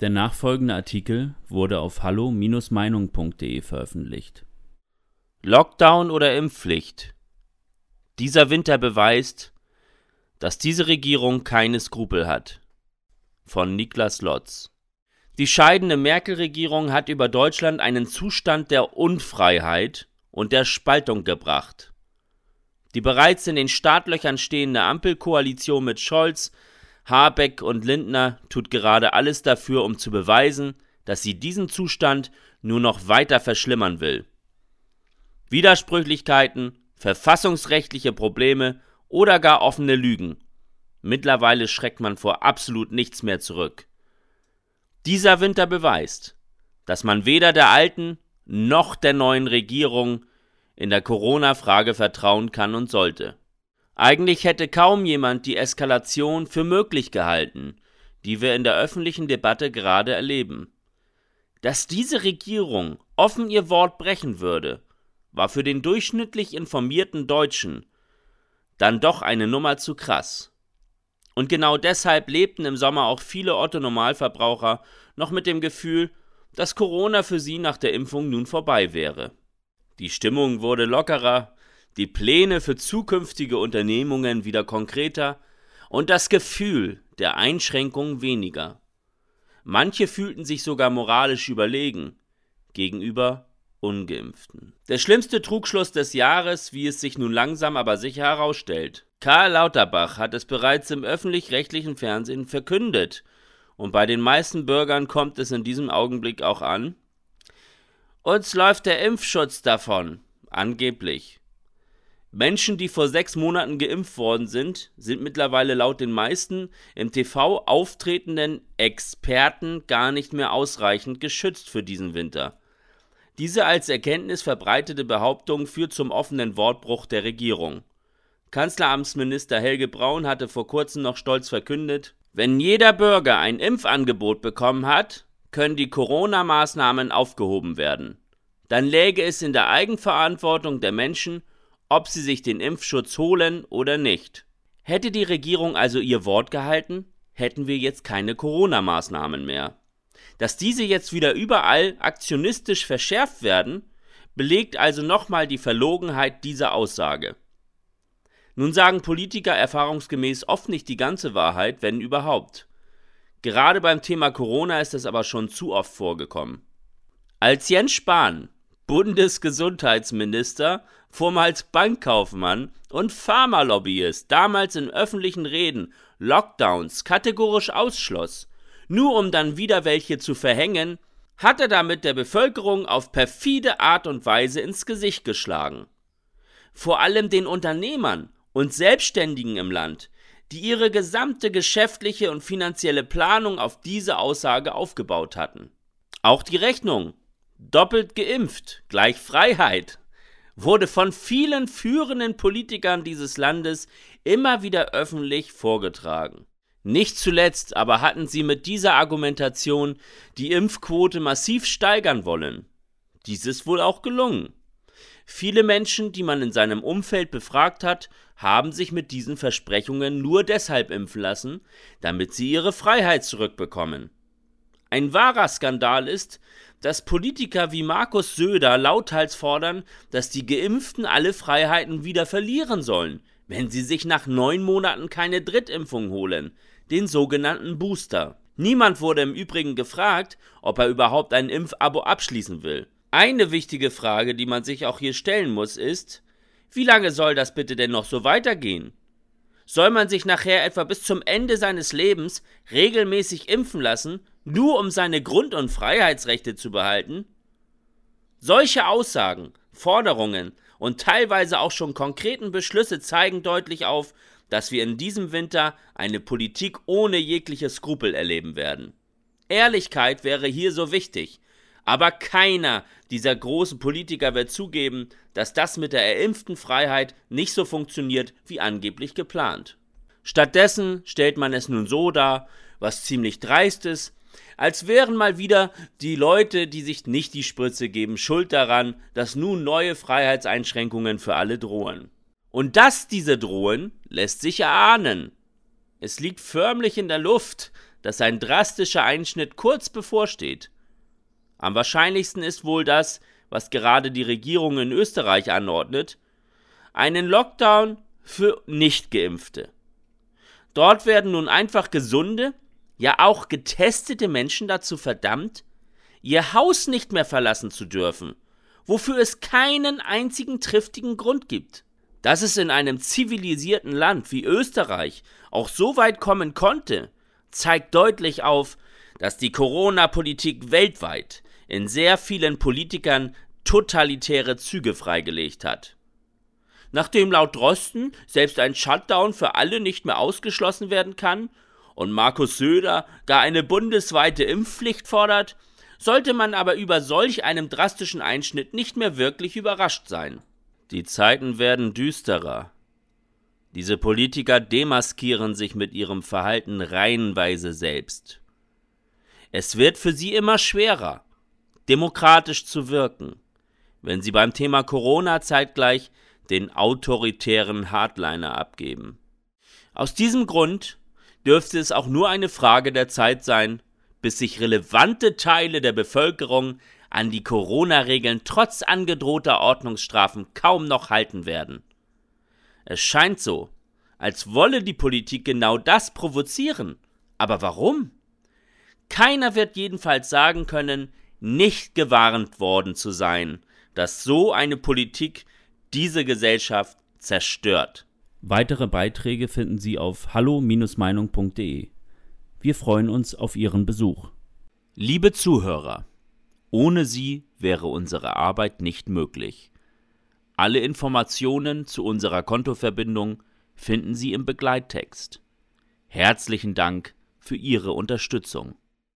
Der nachfolgende Artikel wurde auf hallo-meinung.de veröffentlicht. Lockdown oder Impfpflicht? Dieser Winter beweist, dass diese Regierung keine Skrupel hat. Von Niklas Lotz. Die scheidende Merkel-Regierung hat über Deutschland einen Zustand der Unfreiheit und der Spaltung gebracht. Die bereits in den Startlöchern stehende Ampelkoalition mit Scholz, Habeck und Lindner tut gerade alles dafür, um zu beweisen, dass sie diesen Zustand nur noch weiter verschlimmern will. Widersprüchlichkeiten, verfassungsrechtliche Probleme oder gar offene Lügen. Mittlerweile schreckt man vor absolut nichts mehr zurück. Dieser Winter beweist, dass man weder der alten noch der neuen Regierung in der Corona-Frage vertrauen kann und sollte. Eigentlich hätte kaum jemand die Eskalation für möglich gehalten, die wir in der öffentlichen Debatte gerade erleben. Dass diese Regierung offen ihr Wort brechen würde, war für den durchschnittlich informierten Deutschen dann doch eine Nummer zu krass. Und genau deshalb lebten im Sommer auch viele Otto-Normalverbraucher noch mit dem Gefühl, dass Corona für sie nach der Impfung nun vorbei wäre. Die Stimmung wurde lockerer, die Pläne für zukünftige Unternehmungen wieder konkreter und das Gefühl der Einschränkung weniger. Manche fühlten sich sogar moralisch überlegen gegenüber ungeimpften. Der schlimmste Trugschluss des Jahres, wie es sich nun langsam aber sicher herausstellt. Karl Lauterbach hat es bereits im öffentlich-rechtlichen Fernsehen verkündet, und bei den meisten Bürgern kommt es in diesem Augenblick auch an. Uns läuft der Impfschutz davon, angeblich. Menschen, die vor sechs Monaten geimpft worden sind, sind mittlerweile laut den meisten im TV auftretenden Experten gar nicht mehr ausreichend geschützt für diesen Winter. Diese als Erkenntnis verbreitete Behauptung führt zum offenen Wortbruch der Regierung. Kanzleramtsminister Helge Braun hatte vor kurzem noch stolz verkündet, wenn jeder Bürger ein Impfangebot bekommen hat, können die Corona-Maßnahmen aufgehoben werden. Dann läge es in der Eigenverantwortung der Menschen, ob sie sich den Impfschutz holen oder nicht. Hätte die Regierung also ihr Wort gehalten, hätten wir jetzt keine Corona-Maßnahmen mehr. Dass diese jetzt wieder überall aktionistisch verschärft werden, belegt also nochmal die Verlogenheit dieser Aussage. Nun sagen Politiker erfahrungsgemäß oft nicht die ganze Wahrheit, wenn überhaupt. Gerade beim Thema Corona ist es aber schon zu oft vorgekommen. Als Jens Spahn Bundesgesundheitsminister, vormals Bankkaufmann und Pharmalobbyist, damals in öffentlichen Reden Lockdowns kategorisch ausschloss, nur um dann wieder welche zu verhängen, hat er damit der Bevölkerung auf perfide Art und Weise ins Gesicht geschlagen. Vor allem den Unternehmern und Selbstständigen im Land, die ihre gesamte geschäftliche und finanzielle Planung auf diese Aussage aufgebaut hatten. Auch die Rechnung Doppelt geimpft, gleich Freiheit, wurde von vielen führenden Politikern dieses Landes immer wieder öffentlich vorgetragen. Nicht zuletzt aber hatten sie mit dieser Argumentation die Impfquote massiv steigern wollen. Dies ist wohl auch gelungen. Viele Menschen, die man in seinem Umfeld befragt hat, haben sich mit diesen Versprechungen nur deshalb impfen lassen, damit sie ihre Freiheit zurückbekommen. Ein wahrer Skandal ist, dass Politiker wie Markus Söder lauthals fordern, dass die Geimpften alle Freiheiten wieder verlieren sollen, wenn sie sich nach neun Monaten keine Drittimpfung holen, den sogenannten Booster. Niemand wurde im Übrigen gefragt, ob er überhaupt ein Impfabo abschließen will. Eine wichtige Frage, die man sich auch hier stellen muss, ist, wie lange soll das bitte denn noch so weitergehen? Soll man sich nachher etwa bis zum Ende seines Lebens regelmäßig impfen lassen, nur um seine Grund- und Freiheitsrechte zu behalten? Solche Aussagen, Forderungen und teilweise auch schon konkreten Beschlüsse zeigen deutlich auf, dass wir in diesem Winter eine Politik ohne jegliche Skrupel erleben werden. Ehrlichkeit wäre hier so wichtig, aber keiner dieser großen Politiker wird zugeben, dass das mit der erimpften Freiheit nicht so funktioniert wie angeblich geplant. Stattdessen stellt man es nun so dar, was ziemlich dreist ist, als wären mal wieder die Leute, die sich nicht die Spritze geben, schuld daran, dass nun neue Freiheitseinschränkungen für alle drohen. Und dass diese drohen, lässt sich erahnen. Es liegt förmlich in der Luft, dass ein drastischer Einschnitt kurz bevorsteht. Am wahrscheinlichsten ist wohl das, was gerade die Regierung in Österreich anordnet, einen Lockdown für Nichtgeimpfte. Dort werden nun einfach gesunde, ja auch getestete Menschen dazu verdammt, ihr Haus nicht mehr verlassen zu dürfen, wofür es keinen einzigen triftigen Grund gibt. Dass es in einem zivilisierten Land wie Österreich auch so weit kommen konnte, zeigt deutlich auf, dass die Corona-Politik weltweit in sehr vielen Politikern totalitäre Züge freigelegt hat. Nachdem laut Drosten selbst ein Shutdown für alle nicht mehr ausgeschlossen werden kann und Markus Söder gar eine bundesweite Impfpflicht fordert, sollte man aber über solch einem drastischen Einschnitt nicht mehr wirklich überrascht sein. Die Zeiten werden düsterer. Diese Politiker demaskieren sich mit ihrem Verhalten reihenweise selbst. Es wird für sie immer schwerer, demokratisch zu wirken, wenn sie beim Thema Corona zeitgleich den autoritären Hardliner abgeben. Aus diesem Grund dürfte es auch nur eine Frage der Zeit sein, bis sich relevante Teile der Bevölkerung an die Corona-Regeln trotz angedrohter Ordnungsstrafen kaum noch halten werden. Es scheint so, als wolle die Politik genau das provozieren. Aber warum? Keiner wird jedenfalls sagen können, nicht gewarnt worden zu sein, dass so eine Politik diese Gesellschaft zerstört. Weitere Beiträge finden Sie auf hallo-meinung.de. Wir freuen uns auf Ihren Besuch. Liebe Zuhörer, ohne Sie wäre unsere Arbeit nicht möglich. Alle Informationen zu unserer Kontoverbindung finden Sie im Begleittext. Herzlichen Dank für Ihre Unterstützung.